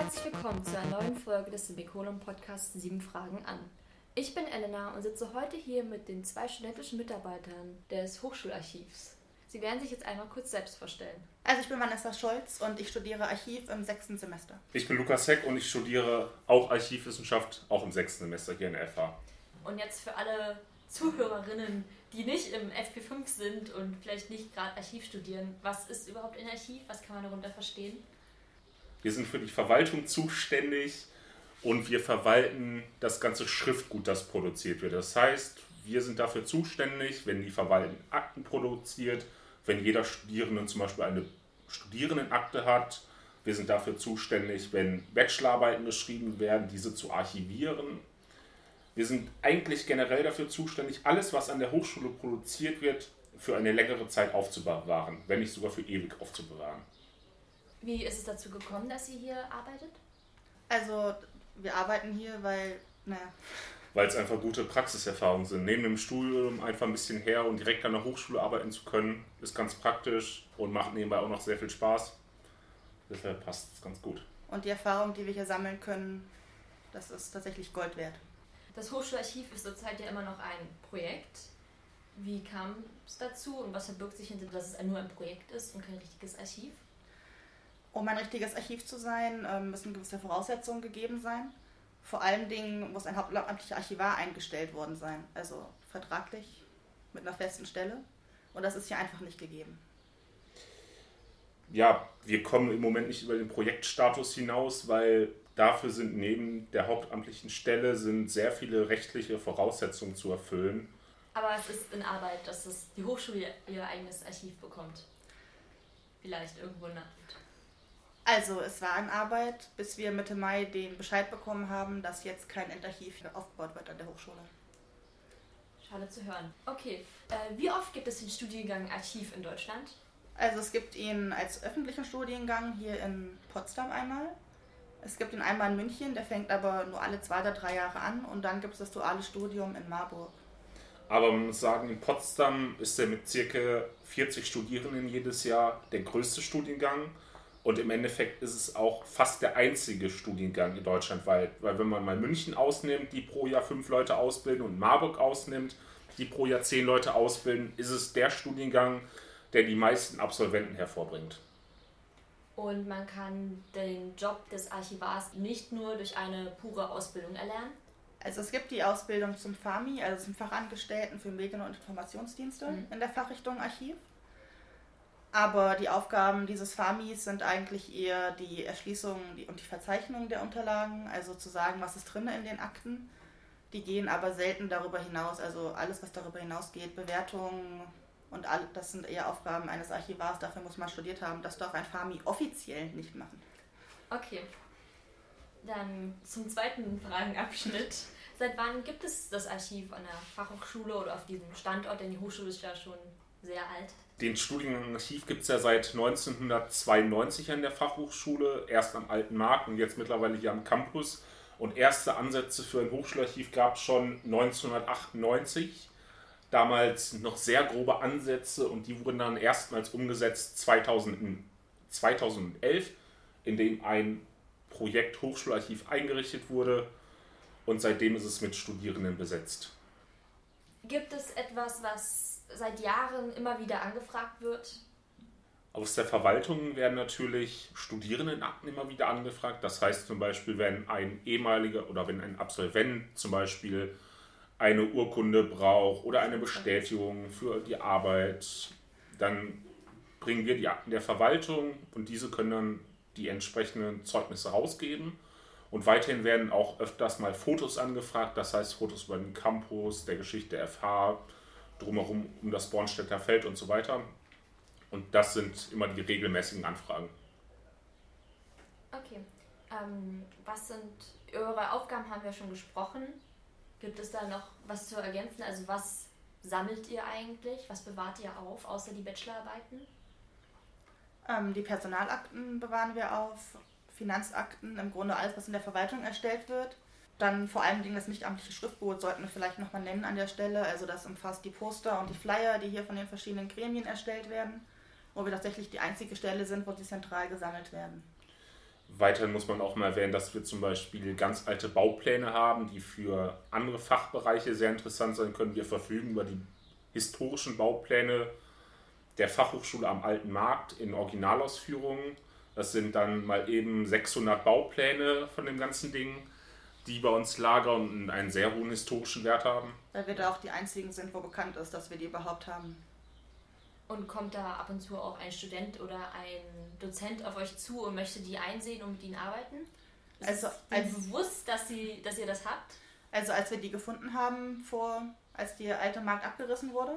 herzlich willkommen zu einer neuen Folge des Semikolon Podcasts 7 Fragen an. Ich bin Elena und sitze heute hier mit den zwei studentischen Mitarbeitern des Hochschularchivs. Sie werden sich jetzt einmal kurz selbst vorstellen. Also ich bin Vanessa Scholz und ich studiere Archiv im sechsten Semester. Ich bin Lukas Heck und ich studiere auch Archivwissenschaft, auch im sechsten Semester hier in der FH. Und jetzt für alle Zuhörerinnen, die nicht im FP5 sind und vielleicht nicht gerade Archiv studieren, was ist überhaupt ein Archiv? Was kann man darunter verstehen? Wir sind für die Verwaltung zuständig und wir verwalten das ganze Schriftgut, das produziert wird. Das heißt, wir sind dafür zuständig, wenn die Verwaltung Akten produziert, wenn jeder Studierende zum Beispiel eine Studierendenakte hat. Wir sind dafür zuständig, wenn Bachelorarbeiten geschrieben werden, diese zu archivieren. Wir sind eigentlich generell dafür zuständig, alles, was an der Hochschule produziert wird, für eine längere Zeit aufzubewahren, wenn nicht sogar für ewig aufzubewahren. Wie ist es dazu gekommen, dass Sie hier arbeitet? Also wir arbeiten hier, weil, naja. Weil es einfach gute Praxiserfahrungen sind. Neben dem Studium einfach ein bisschen her und direkt an der Hochschule arbeiten zu können, ist ganz praktisch und macht nebenbei auch noch sehr viel Spaß. Deshalb passt es ganz gut. Und die Erfahrung, die wir hier sammeln können, das ist tatsächlich Gold wert. Das Hochschularchiv ist zurzeit ja immer noch ein Projekt. Wie kam es dazu und was verbirgt sich hinter, dass es nur ein Projekt ist und kein richtiges Archiv? Um ein richtiges Archiv zu sein, ähm, müssen gewisse Voraussetzungen gegeben sein. Vor allen Dingen muss ein hauptamtlicher Archivar eingestellt worden sein, also vertraglich mit einer festen Stelle. Und das ist hier einfach nicht gegeben. Ja, wir kommen im Moment nicht über den Projektstatus hinaus, weil dafür sind neben der hauptamtlichen Stelle sind sehr viele rechtliche Voraussetzungen zu erfüllen. Aber es ist in Arbeit, dass es die Hochschule ihr eigenes Archiv bekommt. Vielleicht irgendwo in der also, es war in Arbeit, bis wir Mitte Mai den Bescheid bekommen haben, dass jetzt kein Endarchiv aufgebaut wird an der Hochschule. Schade zu hören. Okay, äh, wie oft gibt es den Studiengang Archiv in Deutschland? Also es gibt ihn als öffentlichen Studiengang hier in Potsdam einmal. Es gibt ihn einmal in München, der fängt aber nur alle zwei oder drei Jahre an. Und dann gibt es das duale Studium in Marburg. Aber man muss sagen, in Potsdam ist er mit circa 40 Studierenden jedes Jahr der größte Studiengang. Und im Endeffekt ist es auch fast der einzige Studiengang in Deutschland, weil, weil wenn man mal München ausnimmt, die pro Jahr fünf Leute ausbilden und Marburg ausnimmt, die pro Jahr zehn Leute ausbilden, ist es der Studiengang, der die meisten Absolventen hervorbringt. Und man kann den Job des Archivars nicht nur durch eine pure Ausbildung erlernen? Also es gibt die Ausbildung zum FAMI, also zum Fachangestellten für Medien- und Informationsdienste mhm. in der Fachrichtung Archiv. Aber die Aufgaben dieses FAMIs sind eigentlich eher die Erschließung und die Verzeichnung der Unterlagen, also zu sagen, was ist drin in den Akten. Die gehen aber selten darüber hinaus, also alles, was darüber hinausgeht, Bewertungen und all, das sind eher Aufgaben eines Archivars, dafür muss man studiert haben. Das darf ein FAMI offiziell nicht machen. Okay. Dann zum zweiten Fragenabschnitt. Seit wann gibt es das Archiv an der Fachhochschule oder auf diesem Standort? Denn die Hochschule ist ja schon sehr alt. Den Studiengang Archiv gibt es ja seit 1992 an der Fachhochschule, erst am Alten Markt und jetzt mittlerweile hier am Campus. Und erste Ansätze für ein Hochschularchiv gab es schon 1998. Damals noch sehr grobe Ansätze und die wurden dann erstmals umgesetzt 2000, 2011, in dem ein Projekt Hochschularchiv eingerichtet wurde und seitdem ist es mit Studierenden besetzt. Gibt es etwas, was seit Jahren immer wieder angefragt wird? Aus der Verwaltung werden natürlich Studierendenakten immer wieder angefragt. Das heißt zum Beispiel, wenn ein ehemaliger oder wenn ein Absolvent zum Beispiel eine Urkunde braucht oder eine Bestätigung für die Arbeit, dann bringen wir die Akten der Verwaltung und diese können dann die entsprechenden Zeugnisse rausgeben. Und weiterhin werden auch öfters mal Fotos angefragt, das heißt Fotos über den Campus, der Geschichte der FH, drumherum um das Bornstädter Feld und so weiter. Und das sind immer die regelmäßigen Anfragen. Okay. Ähm, was sind eure Aufgaben, haben wir schon gesprochen. Gibt es da noch was zu ergänzen? Also was sammelt ihr eigentlich? Was bewahrt ihr auf, außer die Bachelorarbeiten? Ähm, die Personalakten bewahren wir auf, Finanzakten, im Grunde alles, was in der Verwaltung erstellt wird. Dann vor allen Dingen das nichtamtliche Schriftgut sollten wir vielleicht nochmal nennen an der Stelle. Also das umfasst die Poster und die Flyer, die hier von den verschiedenen Gremien erstellt werden, wo wir tatsächlich die einzige Stelle sind, wo sie zentral gesammelt werden. Weiterhin muss man auch mal erwähnen, dass wir zum Beispiel ganz alte Baupläne haben, die für andere Fachbereiche sehr interessant sein können. Wir verfügen über die historischen Baupläne der Fachhochschule am Alten Markt in Originalausführungen. Das sind dann mal eben 600 Baupläne von dem ganzen Ding, die bei uns lagern und einen sehr hohen historischen Wert haben. Weil wir da auch die einzigen sind, wo bekannt ist, dass wir die überhaupt haben. Und kommt da ab und zu auch ein Student oder ein Dozent auf euch zu und möchte die einsehen und mit ihnen arbeiten? Ist also als bewusst, dass, sie, dass ihr das habt? Also als wir die gefunden haben, vor, als der alte Markt abgerissen wurde,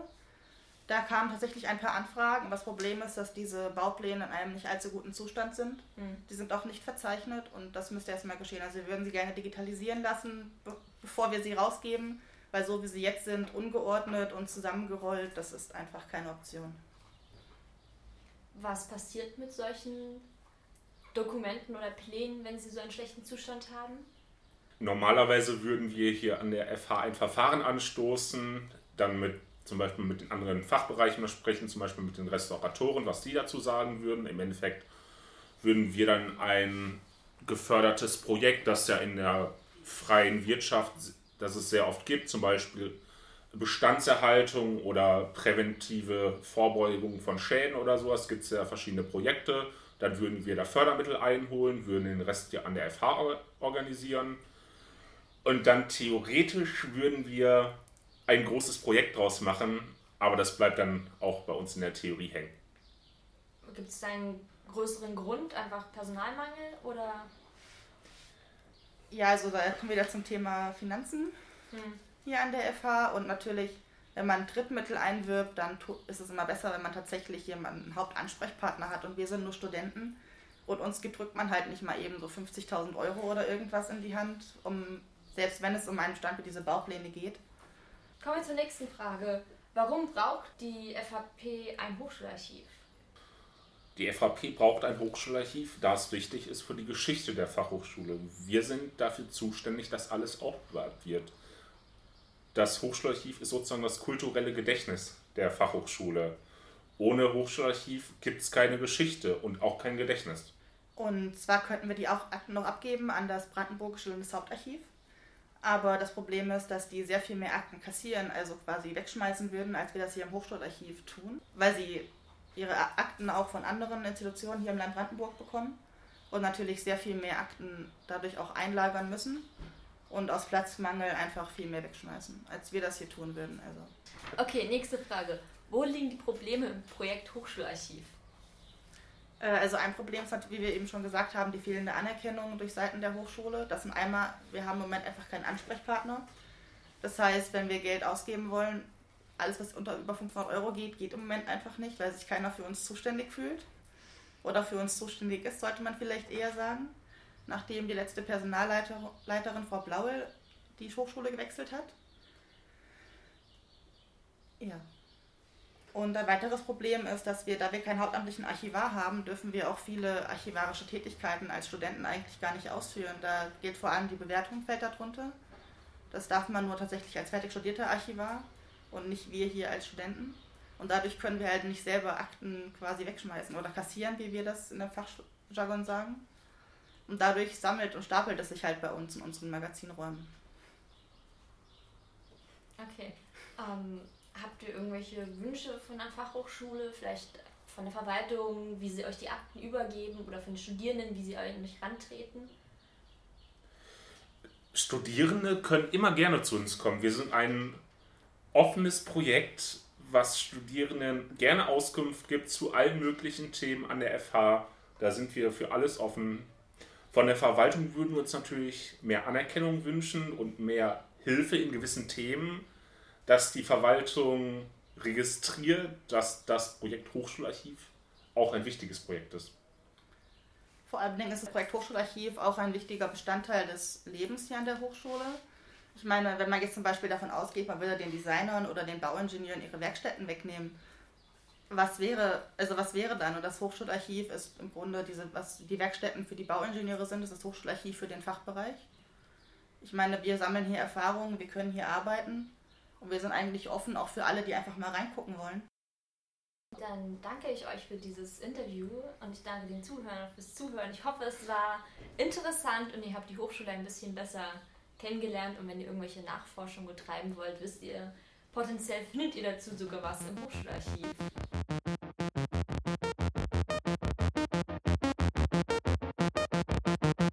da kamen tatsächlich ein paar Anfragen. Das Problem ist, dass diese Baupläne in einem nicht allzu guten Zustand sind. Mhm. Die sind auch nicht verzeichnet und das müsste erstmal geschehen. Also wir würden sie gerne digitalisieren lassen, be bevor wir sie rausgeben weil so wie sie jetzt sind, ungeordnet und zusammengerollt, das ist einfach keine Option. Was passiert mit solchen Dokumenten oder Plänen, wenn sie so einen schlechten Zustand haben? Normalerweise würden wir hier an der FH ein Verfahren anstoßen, dann mit zum Beispiel mit den anderen Fachbereichen sprechen, zum Beispiel mit den Restauratoren, was die dazu sagen würden. Im Endeffekt würden wir dann ein gefördertes Projekt, das ja in der freien Wirtschaft das es sehr oft gibt, zum Beispiel Bestandserhaltung oder präventive Vorbeugung von Schäden oder sowas, gibt es ja verschiedene Projekte. Dann würden wir da Fördermittel einholen, würden den Rest ja an der FH organisieren. Und dann theoretisch würden wir ein großes Projekt draus machen, aber das bleibt dann auch bei uns in der Theorie hängen. Gibt es einen größeren Grund, einfach Personalmangel oder ja, also da kommen wir wieder zum Thema Finanzen hm. hier an der FH und natürlich, wenn man Drittmittel einwirbt, dann ist es immer besser, wenn man tatsächlich jemanden, einen Hauptansprechpartner hat und wir sind nur Studenten und uns gedrückt man halt nicht mal eben so 50.000 Euro oder irgendwas in die Hand, um selbst wenn es um einen Stand wie diese Baupläne geht. Kommen wir zur nächsten Frage. Warum braucht die FHP ein Hochschularchiv? Die FHP braucht ein Hochschularchiv, da es wichtig ist für die Geschichte der Fachhochschule. Wir sind dafür zuständig, dass alles aufbewahrt wird. Das Hochschularchiv ist sozusagen das kulturelle Gedächtnis der Fachhochschule. Ohne Hochschularchiv gibt es keine Geschichte und auch kein Gedächtnis. Und zwar könnten wir die auch noch abgeben an das Brandenburgische Landeshauptarchiv. Aber das Problem ist, dass die sehr viel mehr Akten kassieren, also quasi wegschmeißen würden, als wir das hier im Hochschularchiv tun, weil sie ihre Akten auch von anderen Institutionen hier im Land Brandenburg bekommen und natürlich sehr viel mehr Akten dadurch auch einlagern müssen und aus Platzmangel einfach viel mehr wegschmeißen, als wir das hier tun würden. Also. Okay, nächste Frage. Wo liegen die Probleme im Projekt Hochschularchiv? Äh, also ein Problem ist, wie wir eben schon gesagt haben, die fehlende Anerkennung durch Seiten der Hochschule. Das sind einmal, wir haben im Moment einfach keinen Ansprechpartner. Das heißt, wenn wir Geld ausgeben wollen, alles, was unter über 500 Euro geht, geht im Moment einfach nicht, weil sich keiner für uns zuständig fühlt. Oder für uns zuständig ist, sollte man vielleicht eher sagen. Nachdem die letzte Personalleiterin, Frau Blaue, die Hochschule gewechselt hat. Ja. Und ein weiteres Problem ist, dass wir, da wir keinen hauptamtlichen Archivar haben, dürfen wir auch viele archivarische Tätigkeiten als Studenten eigentlich gar nicht ausführen. Da gilt vor allem die Bewertung fällt darunter. Das darf man nur tatsächlich als fertig studierter Archivar und nicht wir hier als Studenten. Und dadurch können wir halt nicht selber Akten quasi wegschmeißen oder kassieren, wie wir das in der Fachjargon sagen. Und dadurch sammelt und stapelt es sich halt bei uns in unseren Magazinräumen. Okay. Ähm, habt ihr irgendwelche Wünsche von der Fachhochschule, vielleicht von der Verwaltung, wie sie euch die Akten übergeben oder von den Studierenden, wie sie eigentlich rantreten? Studierende können immer gerne zu uns kommen. Wir sind ein offenes Projekt, was Studierenden gerne Auskunft gibt zu allen möglichen Themen an der FH. Da sind wir für alles offen. Von der Verwaltung würden wir uns natürlich mehr Anerkennung wünschen und mehr Hilfe in gewissen Themen, dass die Verwaltung registriert, dass das Projekt Hochschularchiv auch ein wichtiges Projekt ist. Vor allen Dingen ist das Projekt Hochschularchiv auch ein wichtiger Bestandteil des Lebens hier an der Hochschule. Ich meine, wenn man jetzt zum Beispiel davon ausgeht, man würde den Designern oder den Bauingenieuren ihre Werkstätten wegnehmen, was wäre, also was wäre dann? Und das Hochschularchiv ist im Grunde diese, was die Werkstätten für die Bauingenieure sind, ist das Hochschularchiv für den Fachbereich. Ich meine, wir sammeln hier Erfahrungen, wir können hier arbeiten und wir sind eigentlich offen auch für alle, die einfach mal reingucken wollen. Dann danke ich euch für dieses Interview und ich danke den Zuhörern fürs Zuhören. Ich hoffe, es war interessant und ihr habt die Hochschule ein bisschen besser kennengelernt. Und wenn ihr irgendwelche Nachforschungen betreiben wollt, wisst ihr, potenziell findet ihr dazu sogar was im Hochschularchiv.